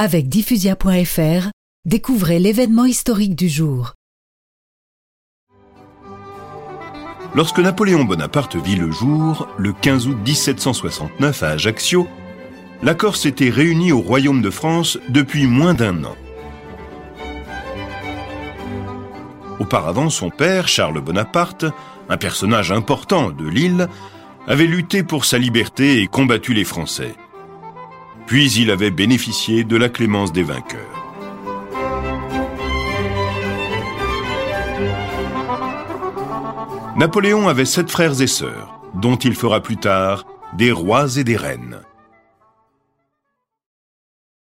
Avec diffusia.fr, découvrez l'événement historique du jour. Lorsque Napoléon Bonaparte vit le jour, le 15 août 1769 à Ajaccio, la Corse était réunie au royaume de France depuis moins d'un an. Auparavant, son père, Charles Bonaparte, un personnage important de l'île, avait lutté pour sa liberté et combattu les Français. Puis il avait bénéficié de la clémence des vainqueurs. Napoléon avait sept frères et sœurs, dont il fera plus tard des rois et des reines.